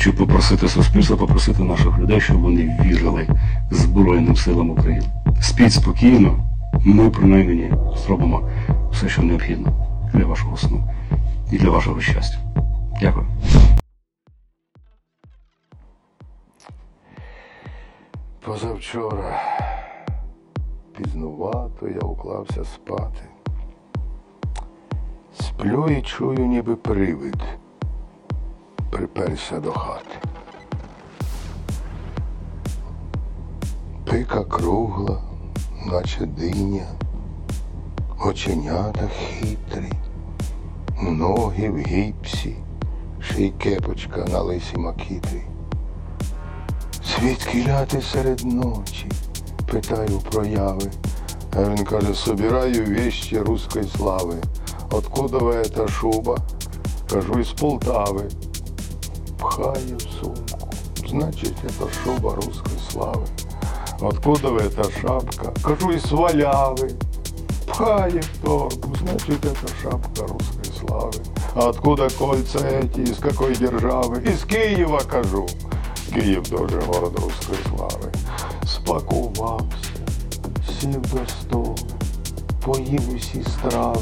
Щоб попросити суспільство, попросити наших людей, щоб вони вірили Збройним силам України. Спіть спокійно, ми принаймні зробимо все, що необхідно для вашого сну і для вашого щастя. Дякую. Позавчора пізнувато я уклався спати. Сплю і чую, ніби привид. Приперся до хати. Пика кругла, наче диня, оченята хитрі, ноги в гіпсі, ще й кепочка на лисі макітрі. Звідки ляти серед ночі? Питаю прояви. Він каже, собираю вещи русской слави. Откуда ви эта шуба? Кажу, із Полтави. Пхає в сумку. Значить, это шуба русской слави. Откуда ви эта шапка? Кажу, із Валяви. Пхає в торбу. Значит, это шапка русской славы. А откуда кольца эти? Из какой державы? Из Киева, кажу. Київ дуже город руської слави. Спакувався, сів до столу, поїв усі страви.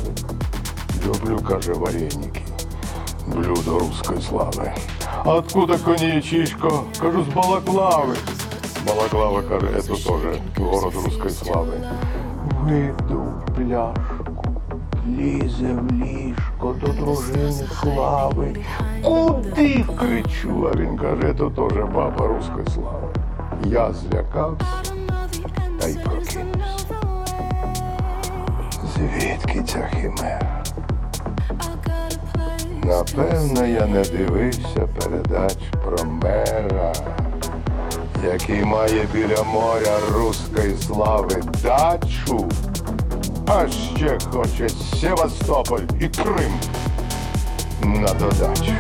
Люблю, каже, вареники, блюдо руської слави. Откуда коньячишко? Кажу, з Балаклави. Балаклава, каже, це теж город руської слави. Вийду в пляшку, лізе в ліжко до дружини слави. Куди кричу? А він каже, це теж баба руської слави. Я злякався та й прокинувся. Звідки ця химера? Напевно, я не дивився передач про мера, який має біля моря руської слави дачу, а ще хоче Севастополь і Крим на додачу.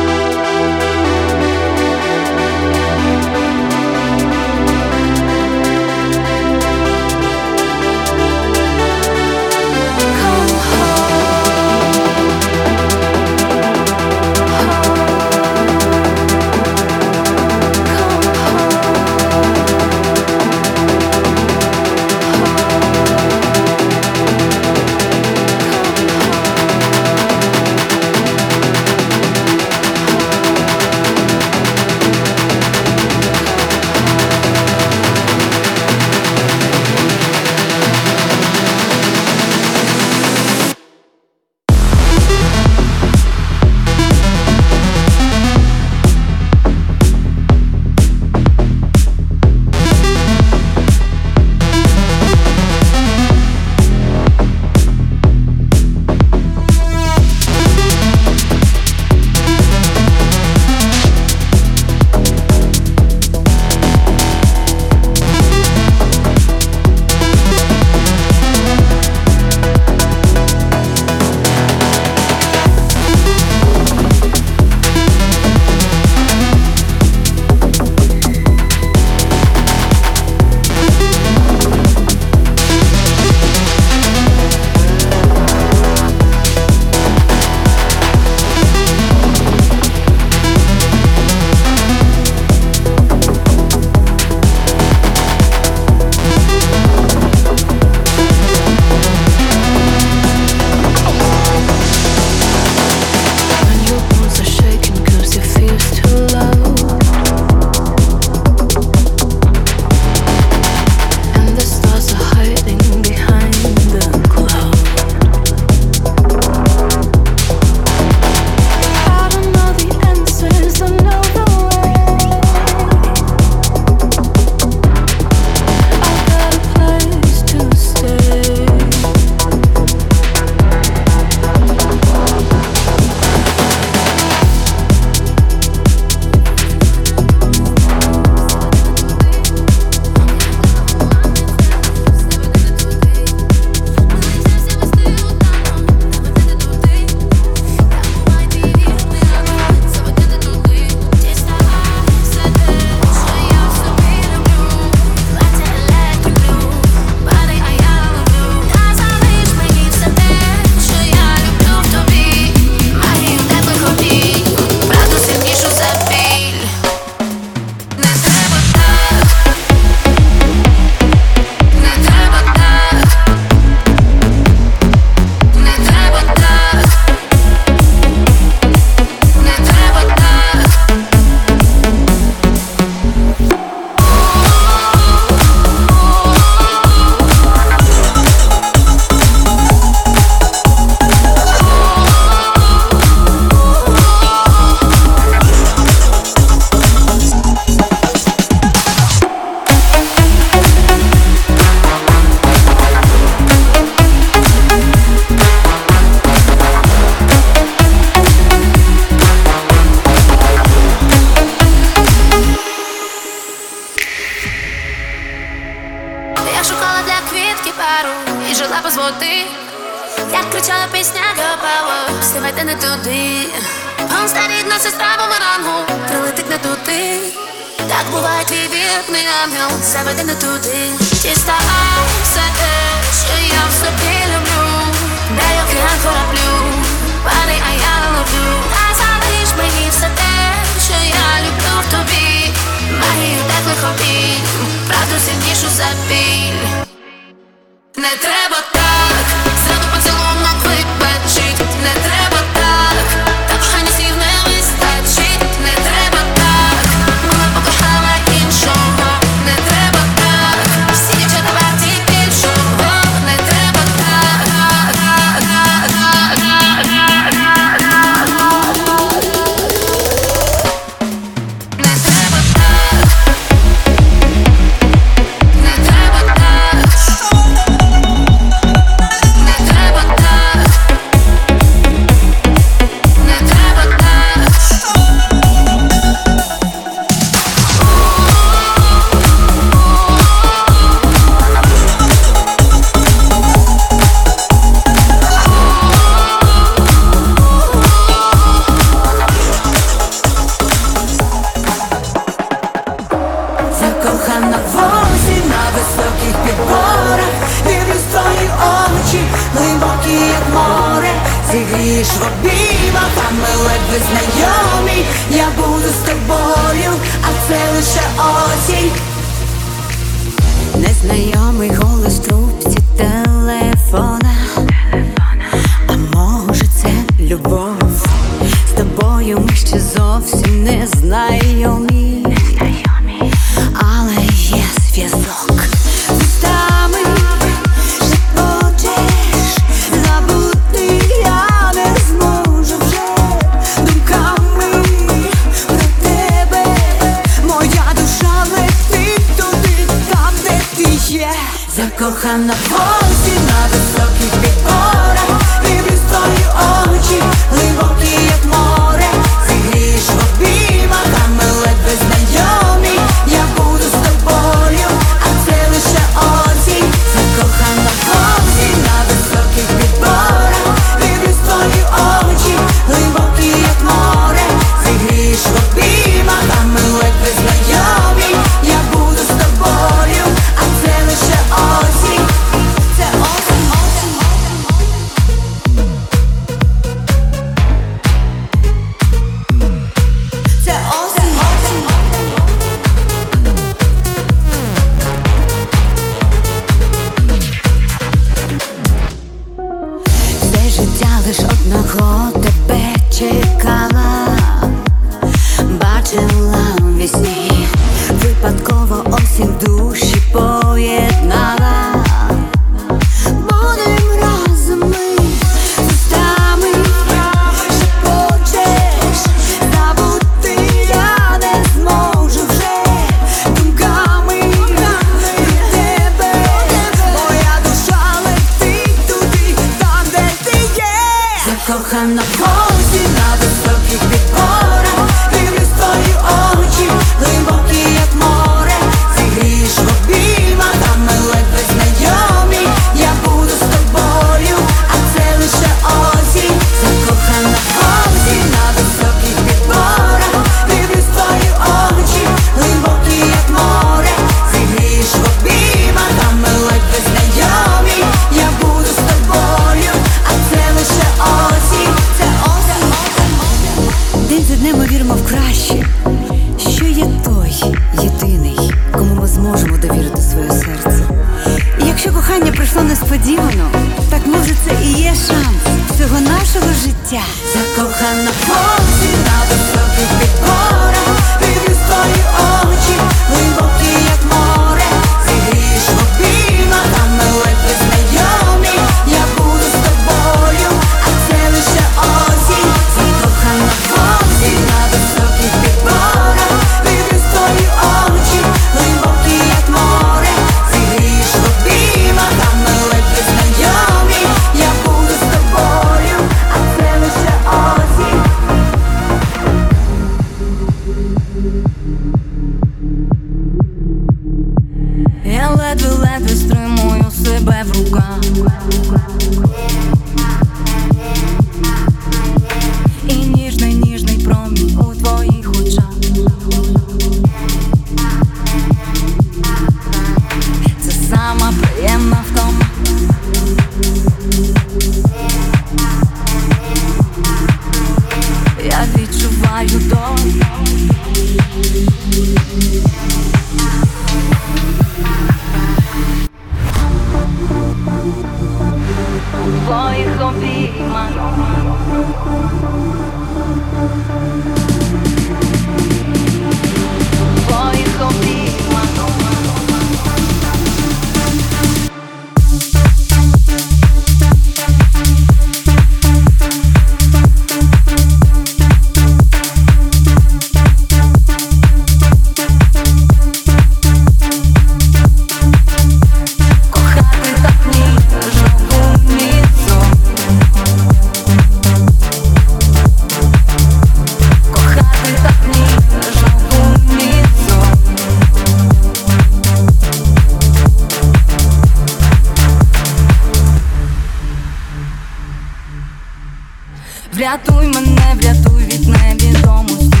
Врятуй мене, врятуй від невідомості.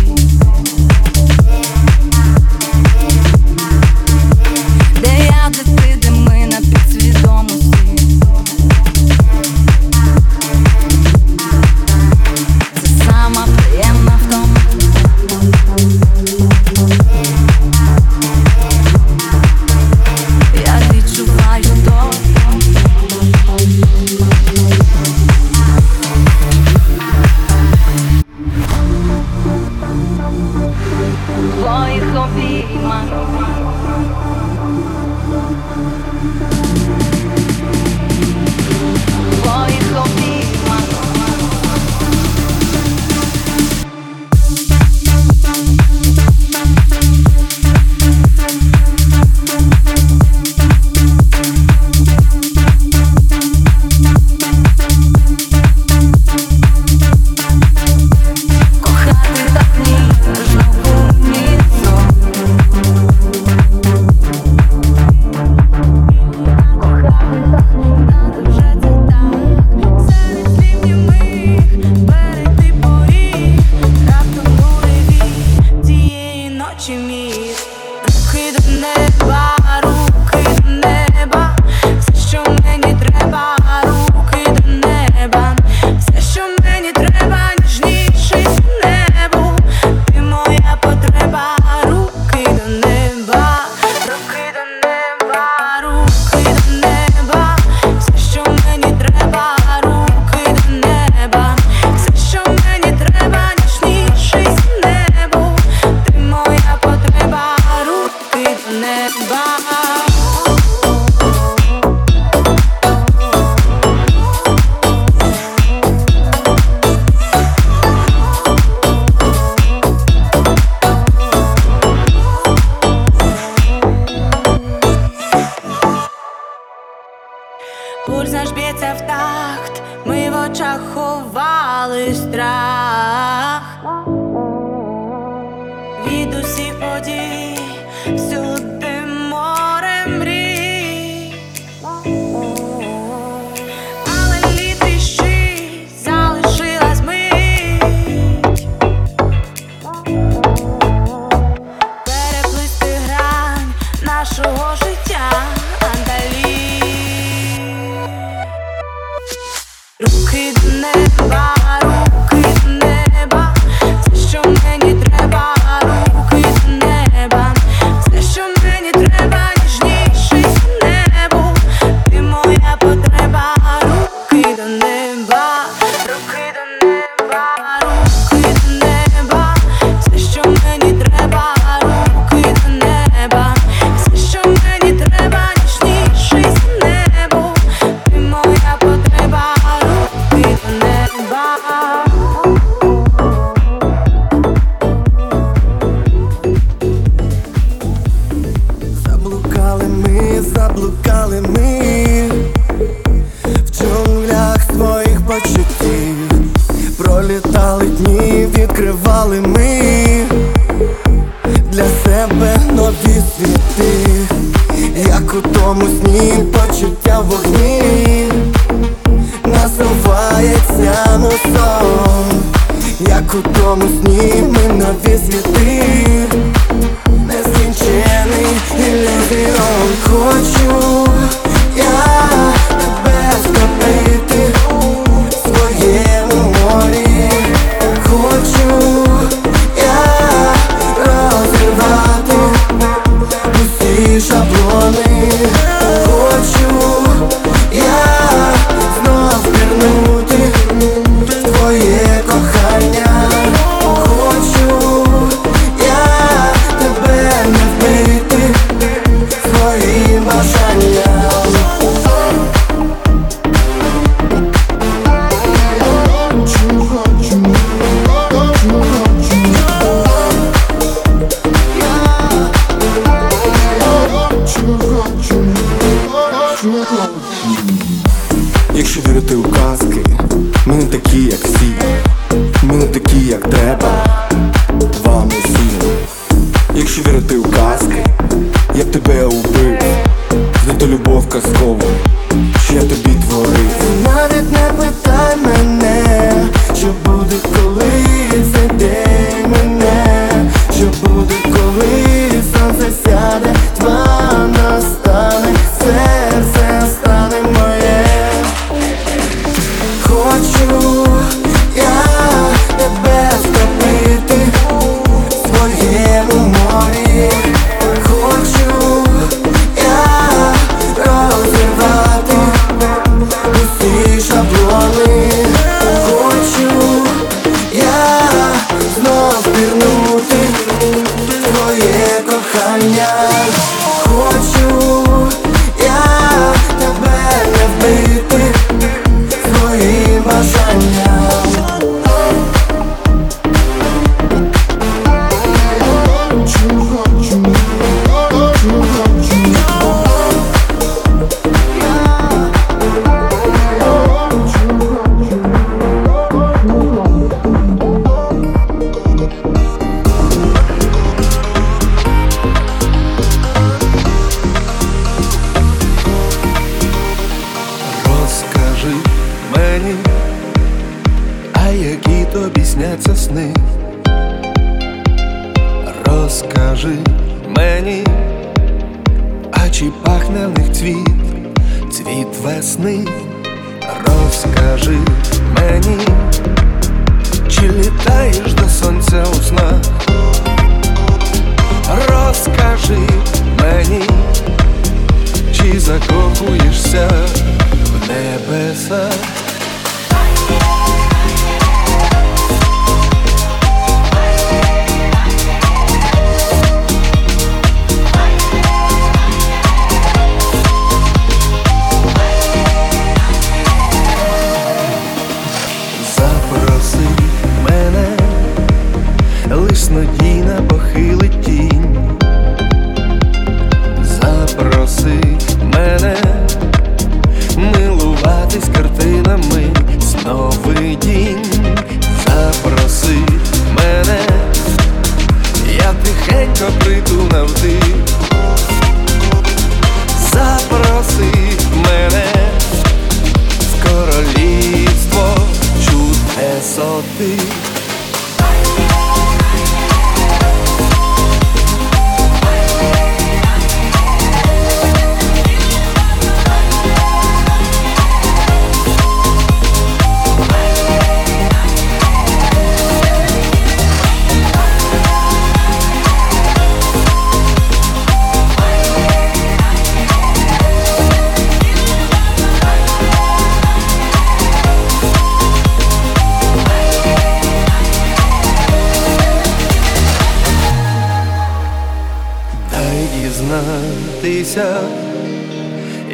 Дізнатися,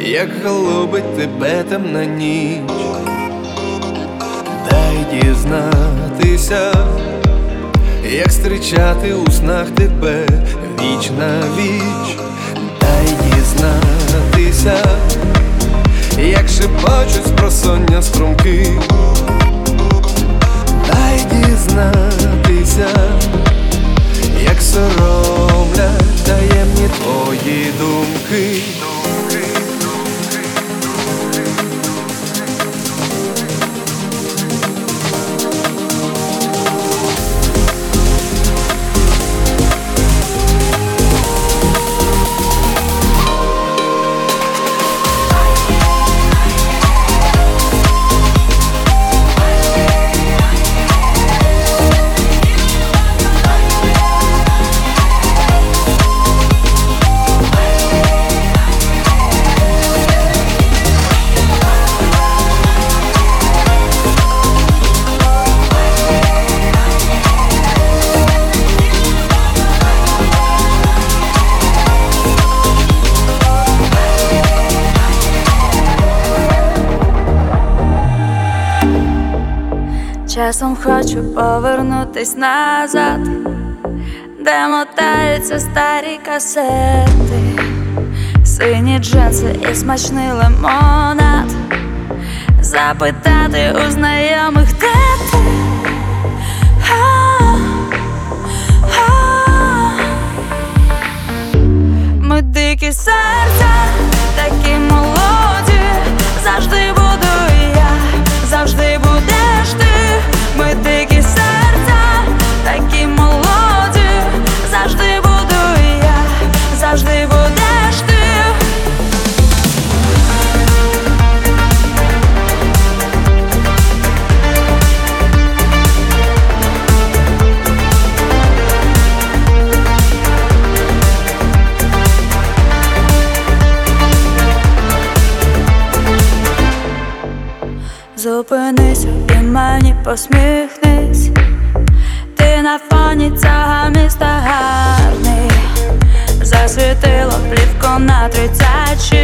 як голубить тебе темна ніч. Дай дізнатися, як зустрічати у снах тебе віч на віч. Дай дізнатися, як шепочуть з просоння струмки. Дай дізнатися соромлять таємні твої думки. Часом хочу повернутись назад, де мотаються старі касети, сині джинси і смачний лимонад, запитати у знайомих де ти. Ми дикі серця, такі молоді, завжди буду я, завжди будеш такі молоді, завжди буду завжди будеш ти. Зупинися і мені посміхнись. Міста гарний. Засвітило плівко на 36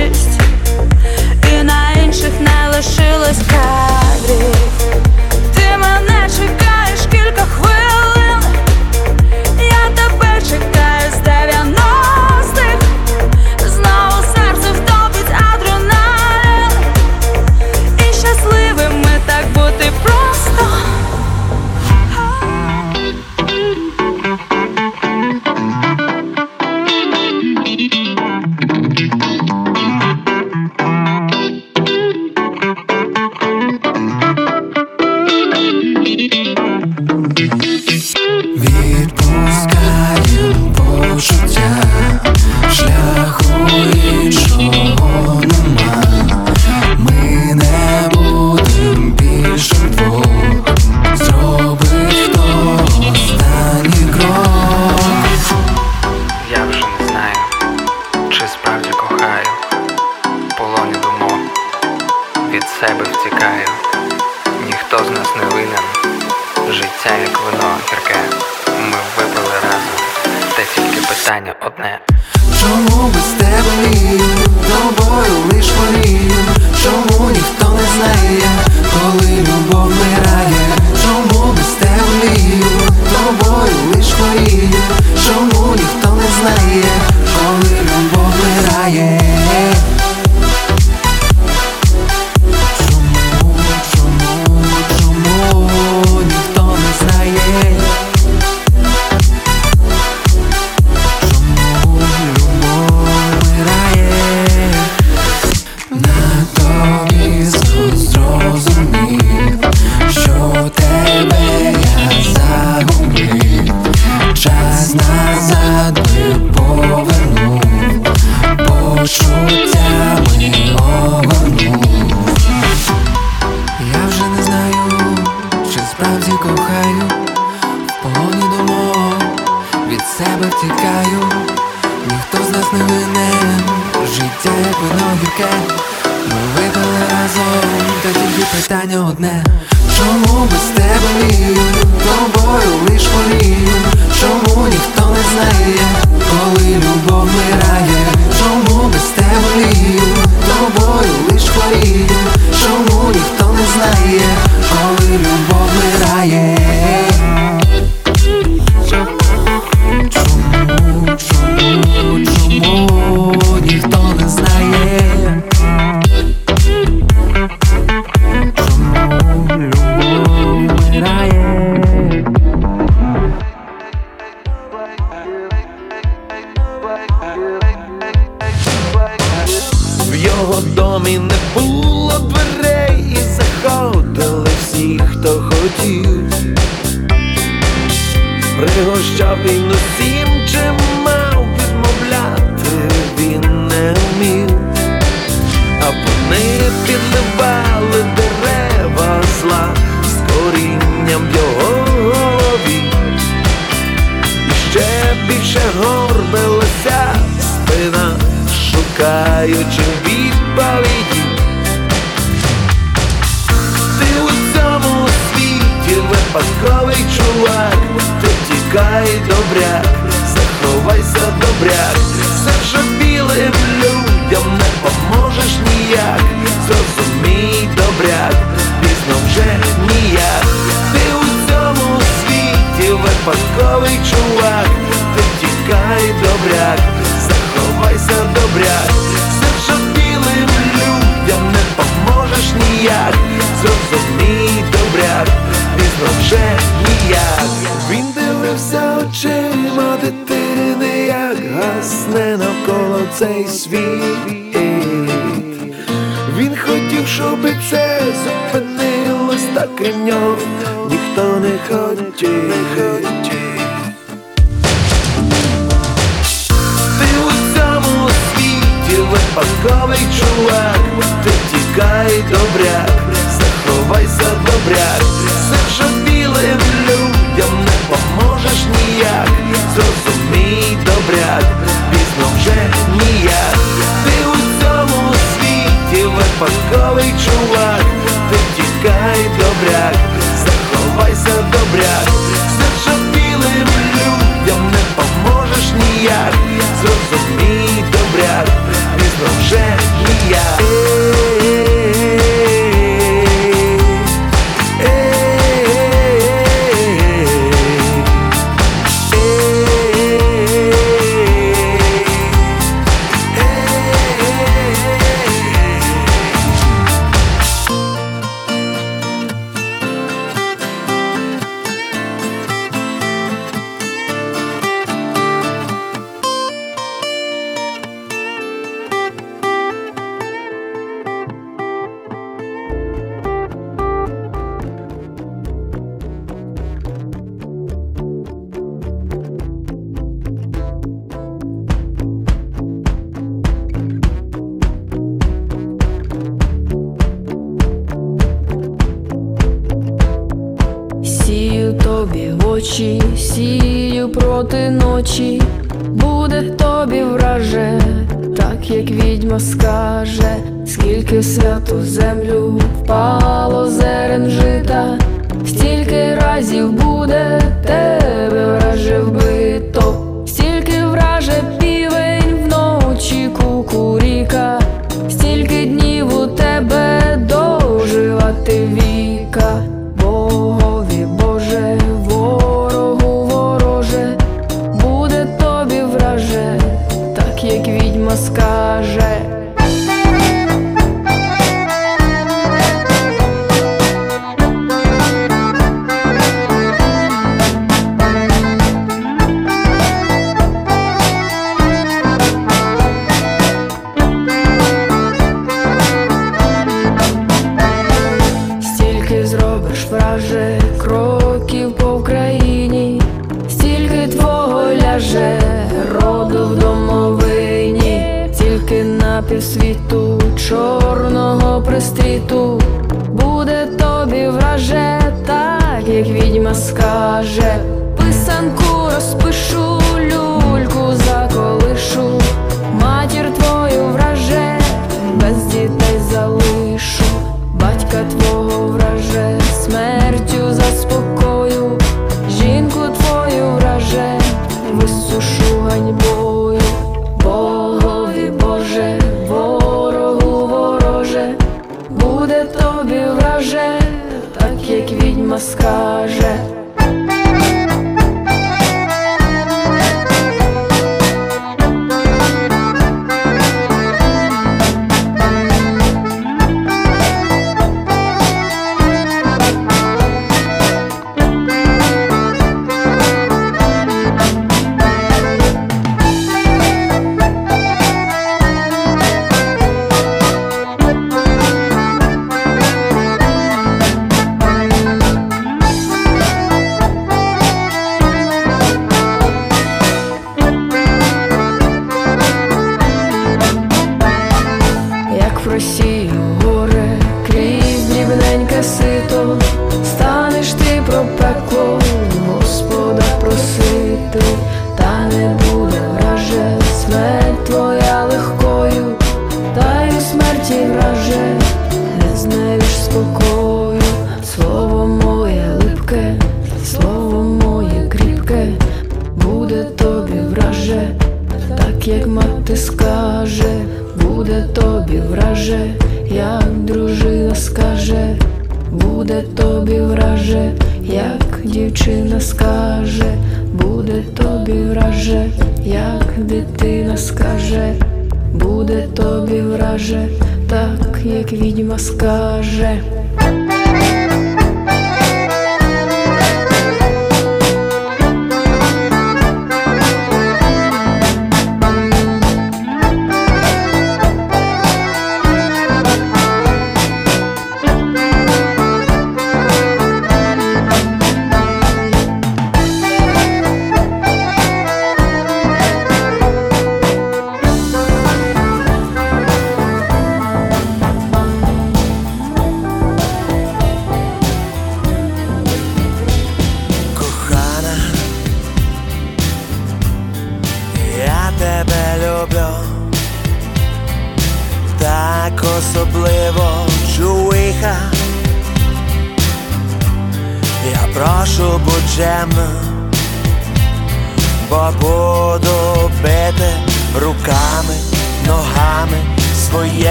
святу землю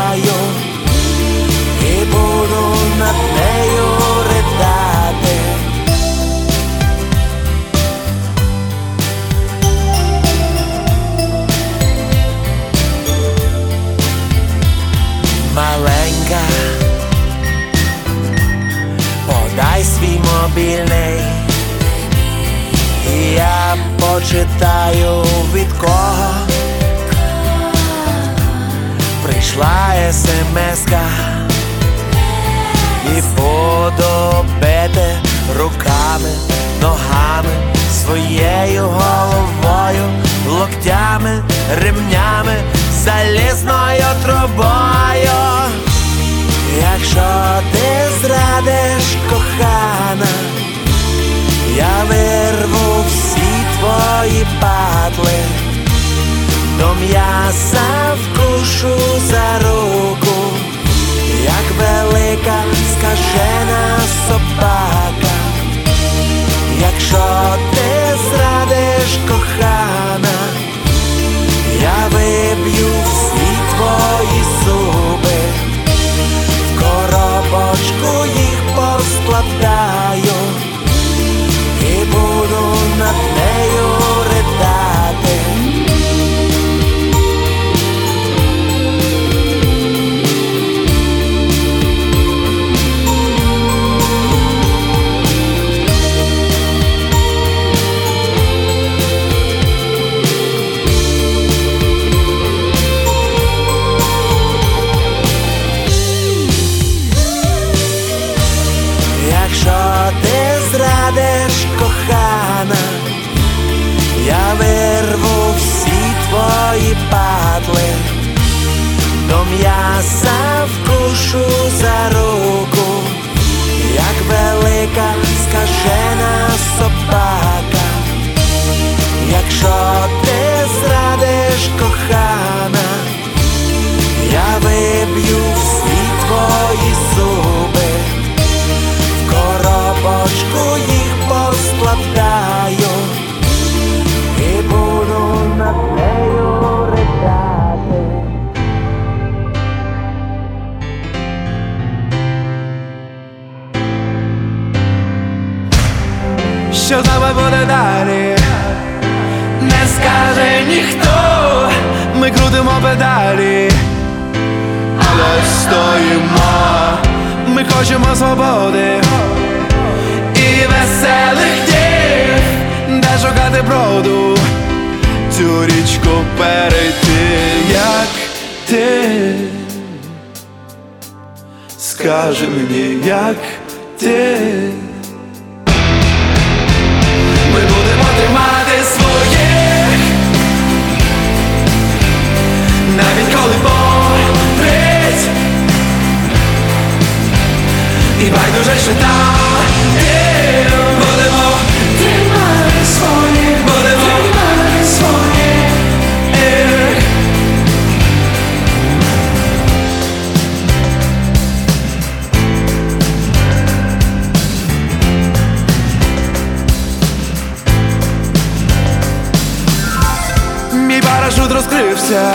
zaio Eboronat nahi horretate Malenka Podaj svi mobilnej Я почитаю від кого прийшла смска і подобете руками, ногами, своєю головою, локтями, ремнями, залізною трубою. Якщо ти зрадиш кохана, я вирву всі твої патли до м'яса вкушу за руку, як велика скажена собака, якщо ти зрадиш кохана, я виб'ю всі твої зуби, в коробочку їх поскладаю і буду над нею падли, до м'яса вкушу за руку, як велика скажена собака, якщо Що нами буде далі? Не скаже ніхто, ми крутимо педалі, але стоїмо, ми хочемо свободи і веселих днів, де шукати броду, цю річку перейти, як ти. Скажи мені, як ти. І байдуже, що там Будемо тримати своїх Будемо тримати своїх Ех. Мій парашут розкрився,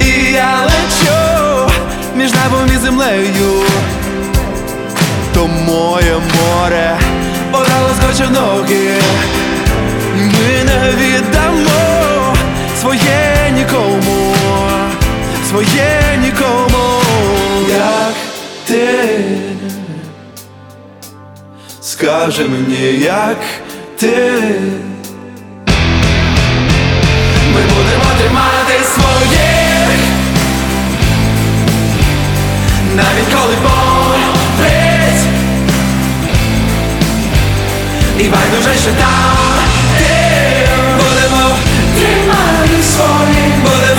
і я лечу між небом і землею. Моє море вода лоскоче ноги. Ми не віддамо своє нікому, своє нікому, як ти. Скажи мені, як ти. Ми будемо тримати своїх навіть коли болить І байдуже, що там ти Будемо тримати своїх Будемо тримати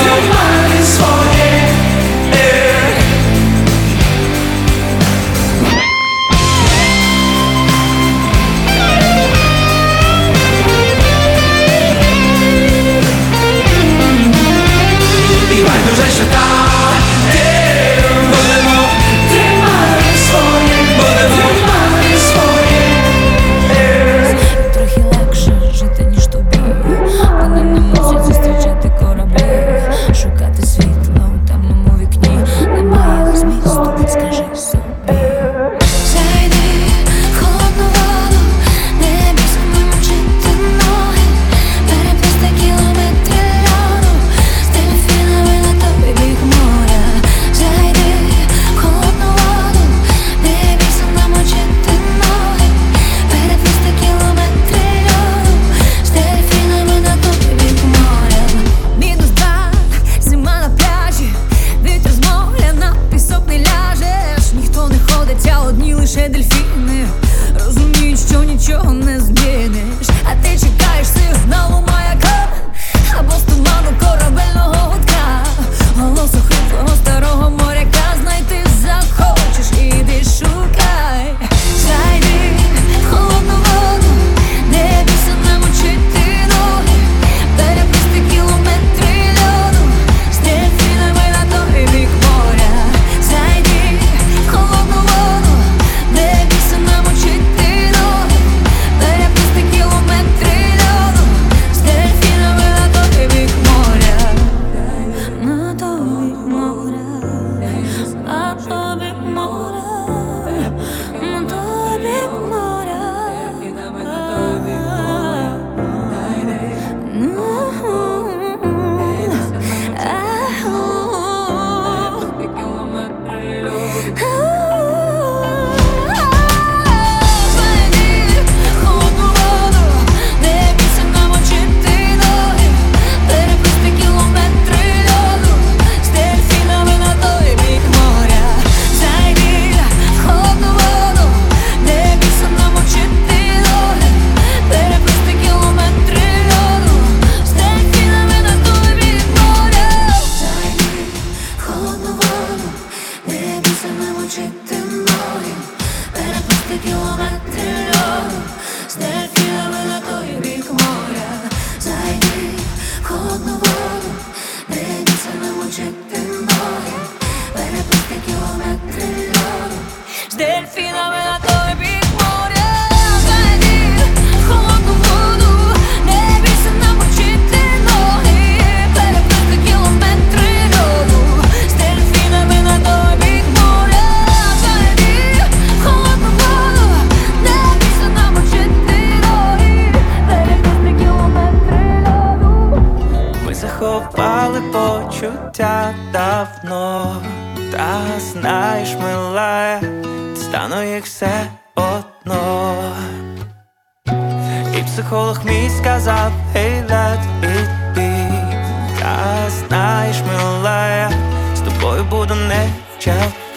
watch out.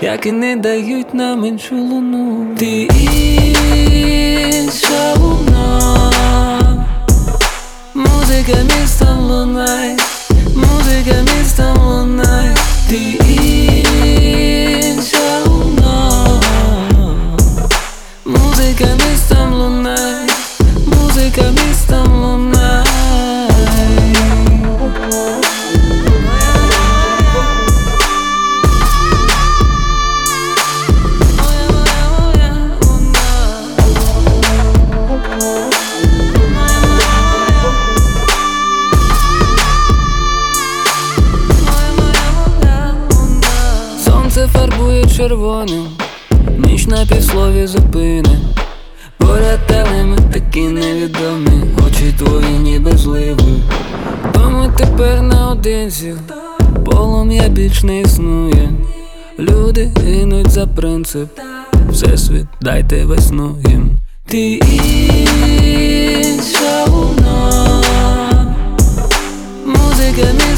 як і не дають нам іншу луну. Ти інша луна, музика містом лунає, музика містом лунає, ти інша луна, музика містом лунає, музика містом лунає. червоним, ніч на півслові зупини. Поряд телеми такі невідомі, очі твої ніби зливи. Тому тепер наодинці, полум'я більш не існує. Люди гинуть за принцип, Всесвіт, дайте весну їм. Ти інша луна, музика мій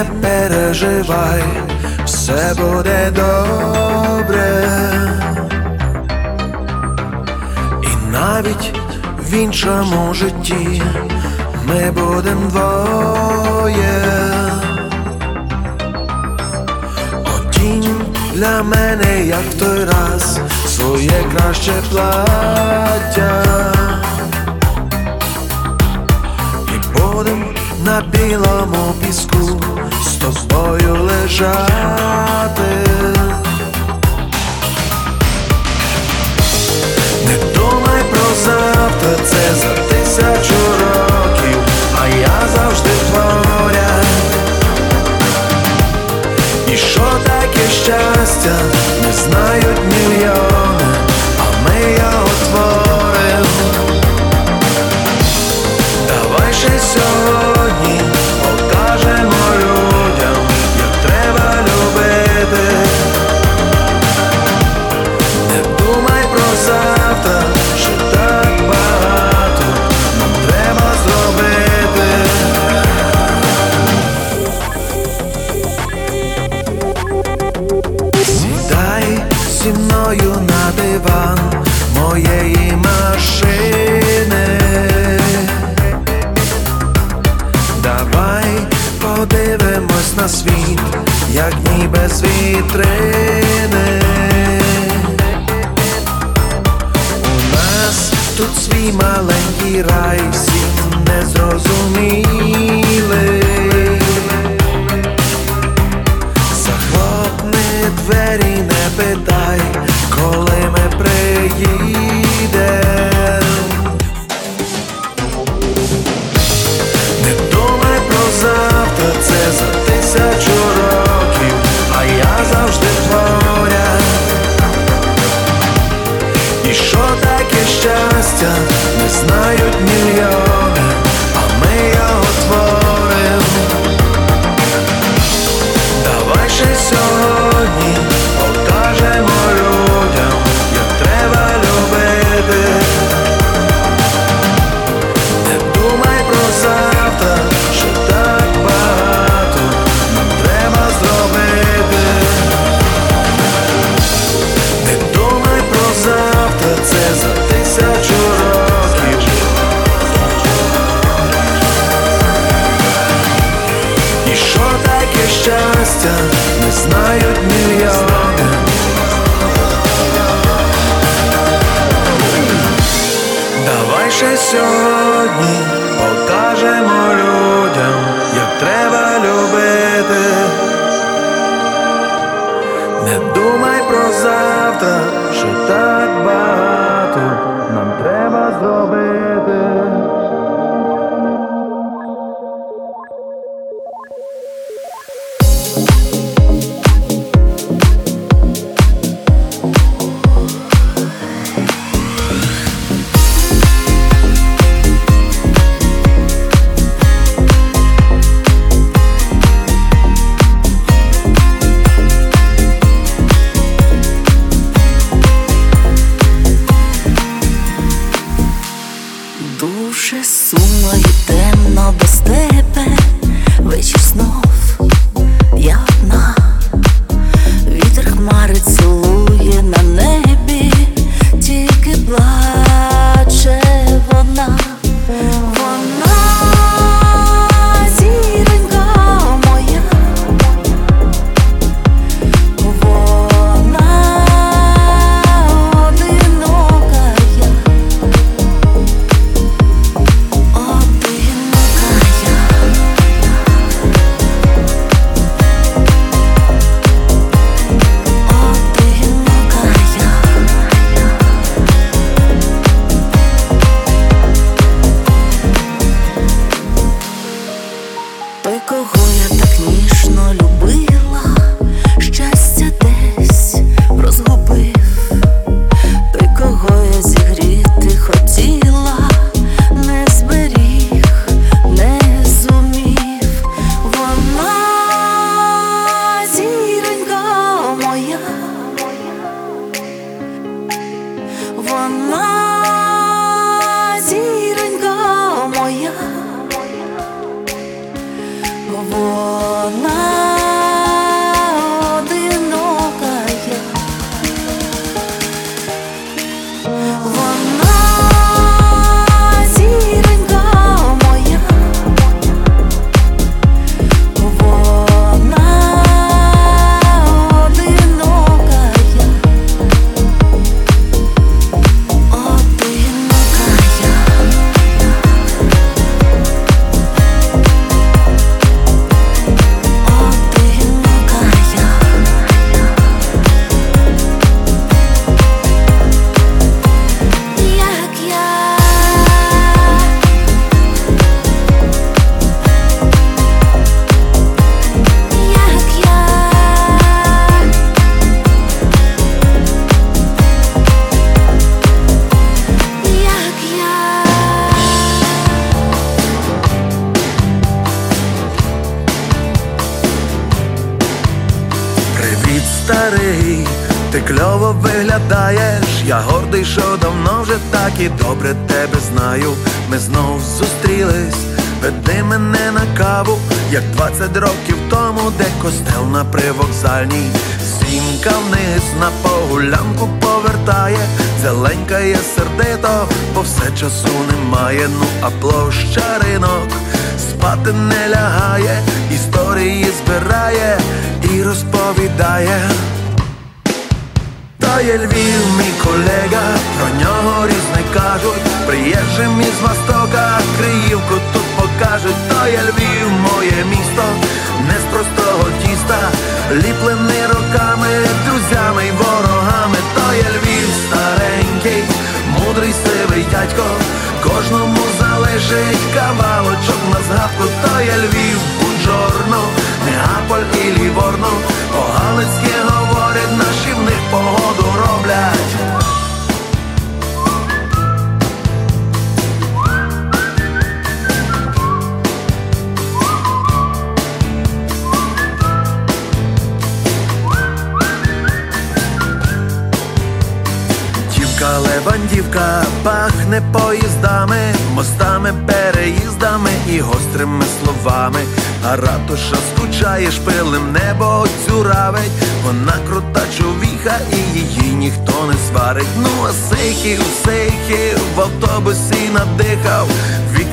не переживай, все буде добре, і навіть в іншому житті ми будемо, двоє. Для мене, як той раз, своє краще плаття. На білому піску з тобою лежати. Не думай про завтра, це за тисячу років, а я завжди творя. І що таке щастя не знають мільйони, а ми його творим. Давай ще сьогодні. trem.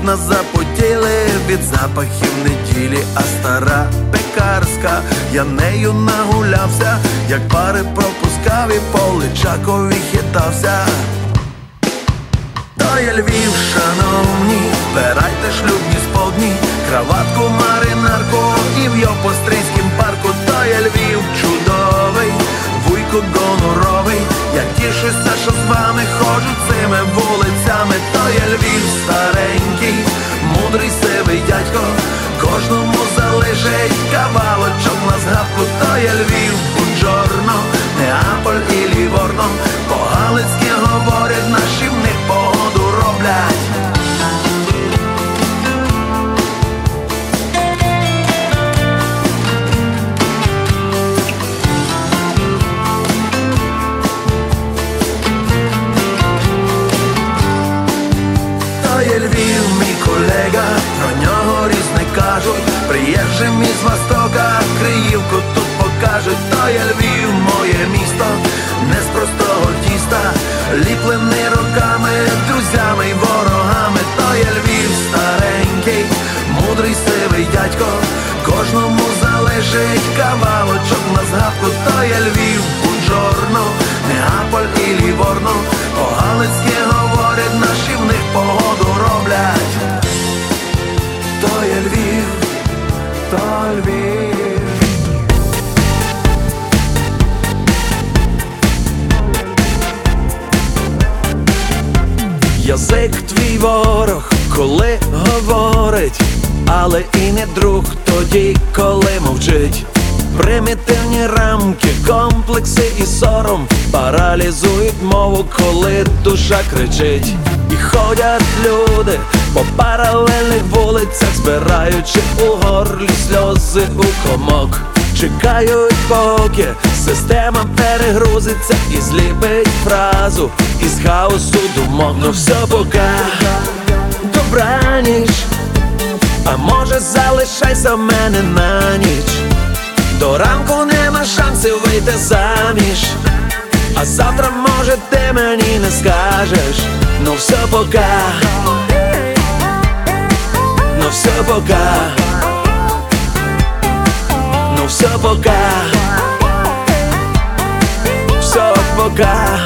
Вікна запотіли від запахів неділі, а стара пекарська, я нею нагулявся, як пари пропускав і по Личакові хитався. То є Львів, шановні, збирайте шлюбні сподні, краватку, маринарку і в Йопострийськім парку, то є Львів чудовий, вуйко гоноровий, я тішуся, що з вами ходжу цими вулицями, то є Львів старенький, мудрий сивий дядько, кожному залежить кавалочок на згадку, то є Львів, Буджорно, Неаполь і Ліворно, по-галицьки говорять, наші в них погоду роблять. Нього кажуть, приїжджим із Востока, Криївку тут покажуть, то є Львів, моє місто, не з простого тіста, ліплений роками, друзями й ворогами, то є Львів старенький, мудрий сивий дядько, кожному залежить кавалочок на згадку, то є Львів, Буджорно, Неаполь і Ліворно, по-галицьки то Львів. Язик твій ворог, коли говорить, але і не друг тоді, коли мовчить. Примітивні рамки, комплекси і сором паралізують мову, коли душа кричить. І ходять люди по паралельних вулицях, збираючи у горлі сльози у комок. Чекають, поки система перегрузиться і зліпить фразу із хаосу думок. Ну все пока, добраніч, а може залишайся в мене на ніч. До ранку нема шансів вийти заміж. А завтра, може, ти мені не скажеш. Ну все пока. Ну все пока. Ну все пока. Все пока.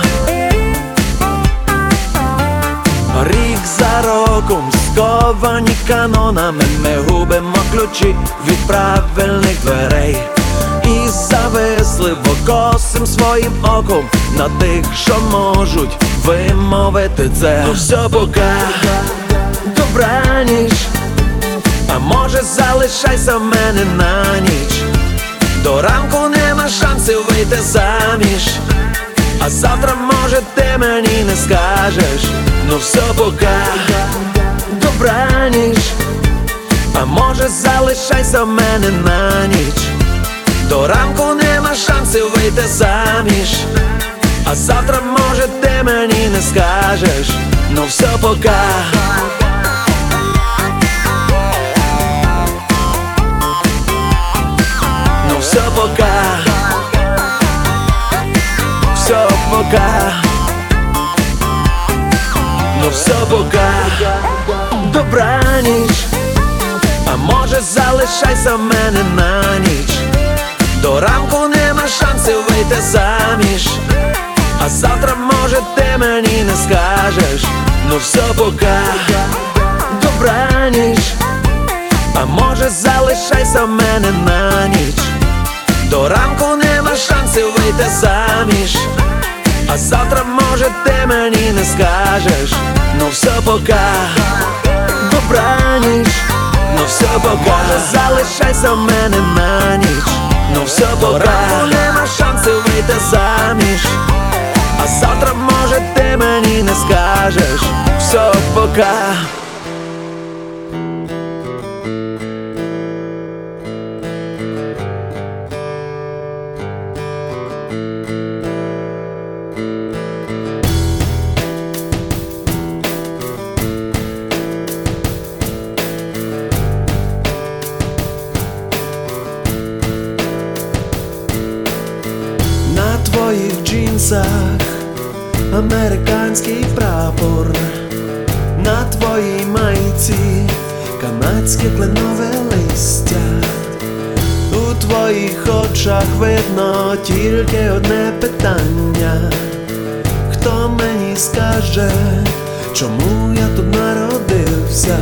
Рік за роком сковані канонами Ми губимо ключі від правильних дверей І зависливо косим своїм оком На тих, що можуть вимовити це Ну все пока, добраніч А може залишайся в мене на ніч? До ранку нема шансів вийти заміж. А завтра, може, ти мені не скажеш? Ну все пока, добраніч А може залишайся в мене на ніч? До ранку нема шансів вийти заміж. А завтра, може, ти мені не скажеш? Ну все пока пока, ну все пока, добраніч, а може залишайся в мене на ніч. До ранку нема шансів вийти заміж. А завтра, може, ти мені не скажеш. Ну все пока, добраніч, а може залишайся в мене на ніч. До ранку нема шансів вийти заміж. А завтра, може, ти мені не скажеш. Ну все пока, добраніч, ну все пока, залишайся в мене на ніч. Ну все пока, нема шансів вийти заміж. А завтра, може, ти мені не скажеш. Все пока. Американський прапор, на твоїй майці канадське кленове листя, у твоїх очах видно тільки одне питання. Хто мені скаже, чому я тут народився?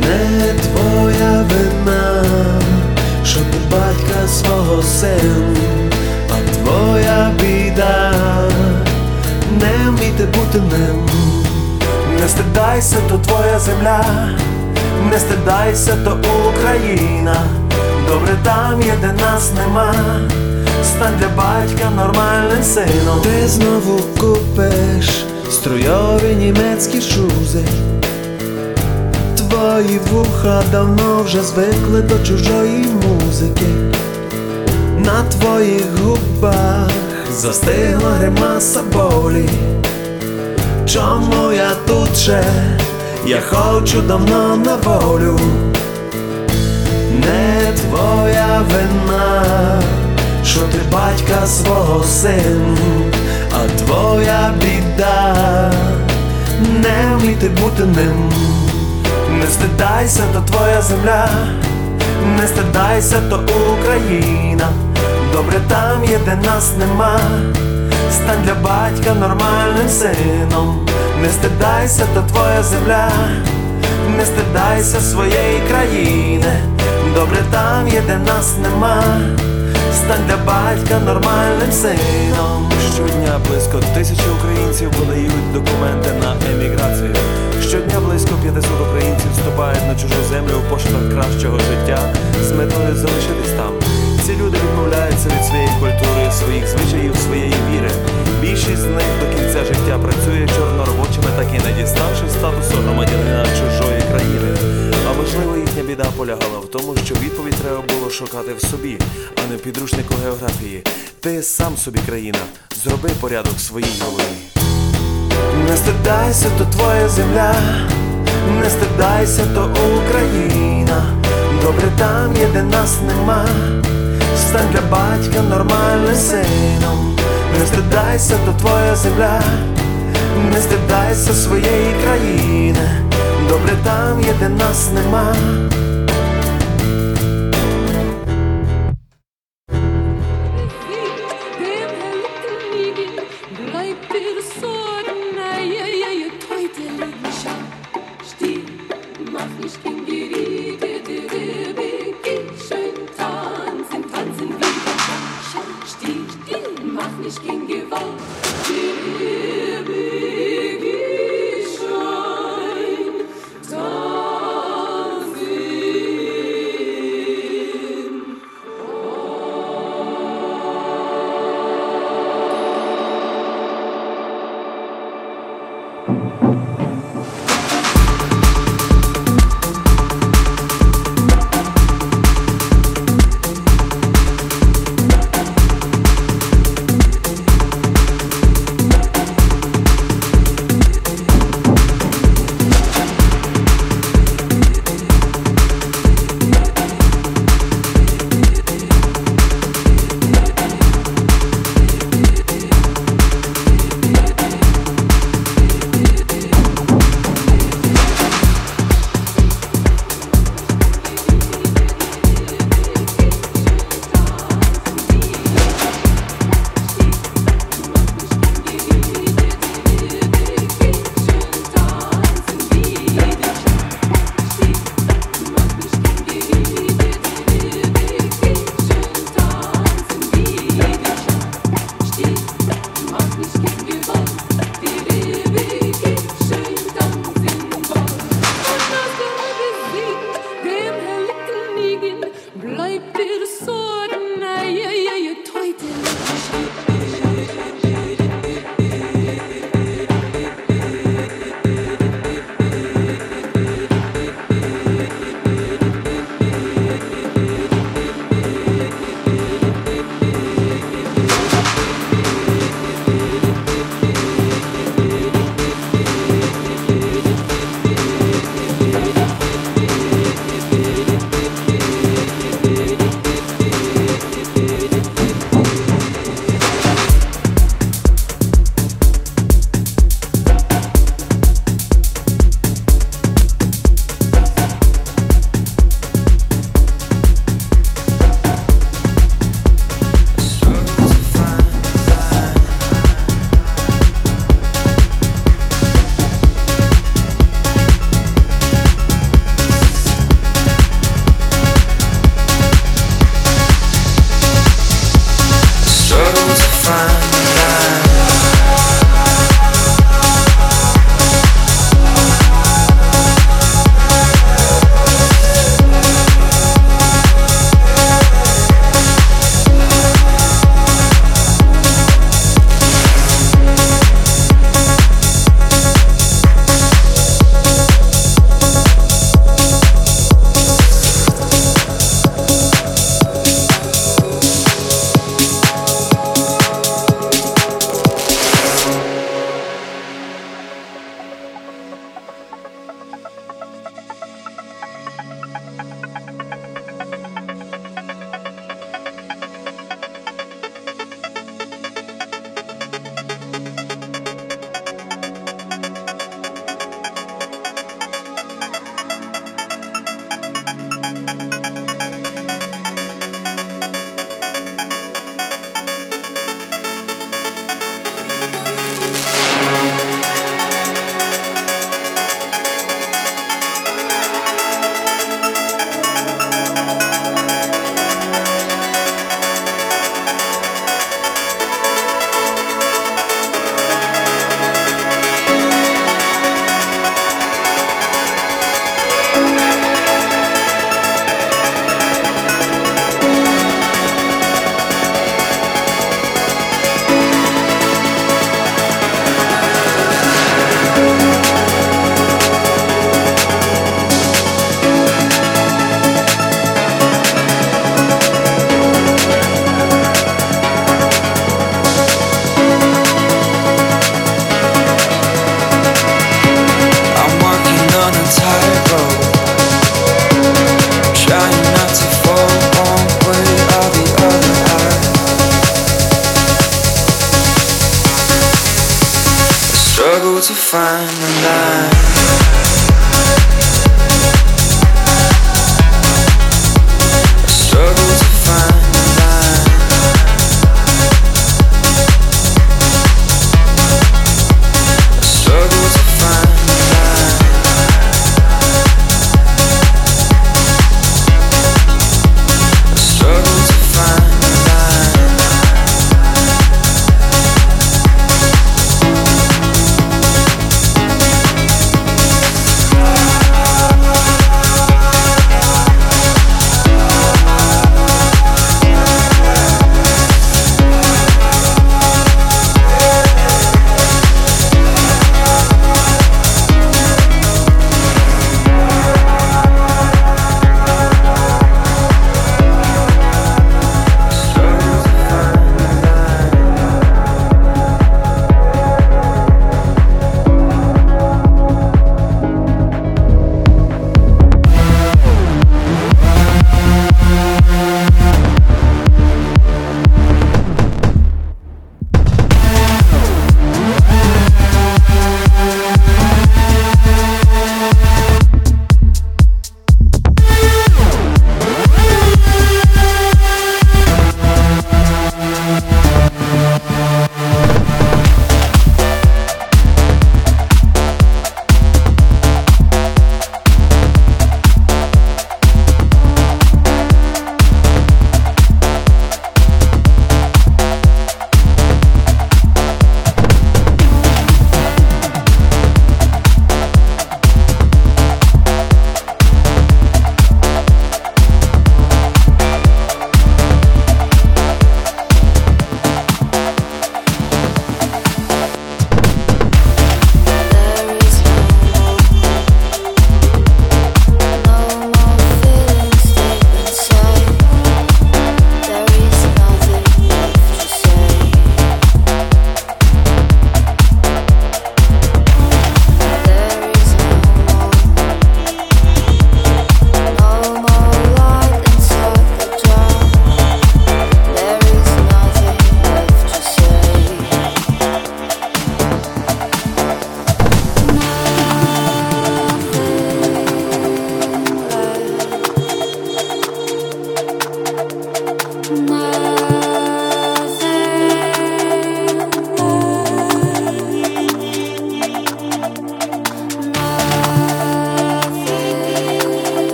Не твоя вина, що ти батька свого син, а твоя біда, не бути ним. Не стидайся, то твоя земля, не стидайся, то Україна. Добре там є, де нас нема. Стань для батька нормальним сином. Ти знову купиш струйові німецькі шузи. Твої вуха давно вже звикли до чужої музики. На твоїх губах застигла гримаса болі. Чому я тут ще? Я хочу давно на волю. Не твоя вина, що ти батька свого син, а твоя біда, не вміти бути ним. Не стидайся, то твоя земля, не стидайся, то Україна. Добре там є, де нас нема. Стань для батька нормальним сином. Не стидайся, то твоя земля, не стидайся своєї країни. Добре там є, де нас нема. стань для батька нормальним сином. Щодня близько тисячі українців подають документи на еміграцію. Щодня близько 500 українців вступають на чужу землю в пошуках кращого життя з метою залишитись там. Ці люди відмовляються від своєї культури, своїх звичаїв, своєї віри. Більшість з них до кінця життя працює чорноробочими, так і не діставши статусу громадянина чужої країни. А можливо, їхня біда полягала в тому, що відповідь треба було шукати в собі, а не в підручнику географії. Ти сам собі країна, зроби порядок в своїй голові. Не стидайся, то твоя земля, не стидайся, то Україна. Добре там є, де нас нема. Стань для батька нормальним сином. Не стидайся, то твоя земля, не стидайся своєї країни. Добре там є, де нас нема.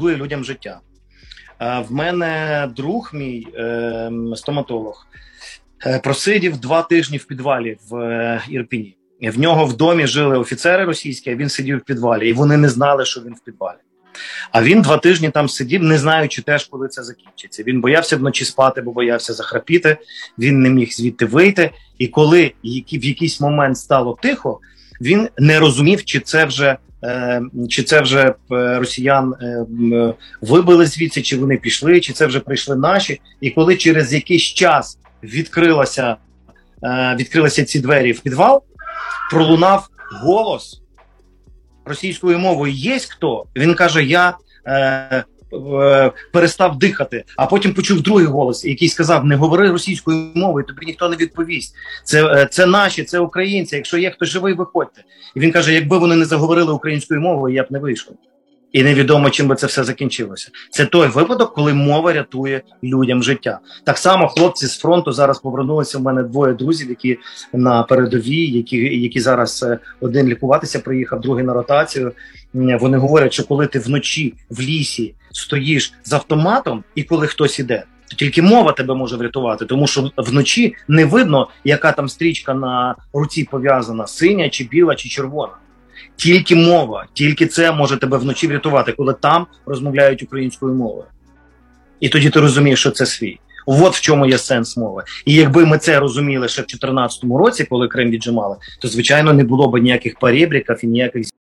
Рятує людям життя. Е, в мене друг мій е, стоматолог е, просидів два тижні в підвалі в е, Ірпіні. В нього в домі жили офіцери російські, а він сидів в підвалі, і вони не знали, що він в підвалі. А він два тижні там сидів, не знаючи теж, коли це закінчиться. Він боявся вночі спати, бо боявся захрапіти. Він не міг звідти вийти. І коли в якийсь момент стало тихо, він не розумів, чи це вже. е, Чи це вже е, росіян е, вибили звідси, чи вони пішли, чи це вже прийшли наші? І коли через якийсь час відкрилася, відкрилися ці двері в підвал, пролунав голос російською мовою є хто? Він каже: Я перестав дихати, а потім почув другий голос, який сказав: Не говори російською мовою, тобі ніхто не відповість. Це, е, це наші, це українці. Якщо є хтось живий, виходьте. І він каже: якби вони не заговорили українською мовою, я б не вийшов. І невідомо, чим би це все закінчилося. Це той випадок, коли мова рятує людям життя. Так само хлопці з фронту зараз повернулися. У мене двоє друзів, які на передовій, які, які зараз е, один лікуватися приїхав, другий на ротацію. Вони говорять, що коли ти вночі в лісі стоїш з автоматом, і коли хтось іде, то тільки мова тебе може врятувати, тому що вночі не видно, яка там стрічка на руці пов'язана, синя чи біла, чи червона. Тільки мова, тільки це може тебе вночі врятувати, коли там розмовляють українською мовою. І тоді ти розумієш, що це свій. От в чому є сенс мови. І якби ми це розуміли ще в 2014 році, коли Крим віджимали, то звичайно не було б ніяких парібріків і ніяких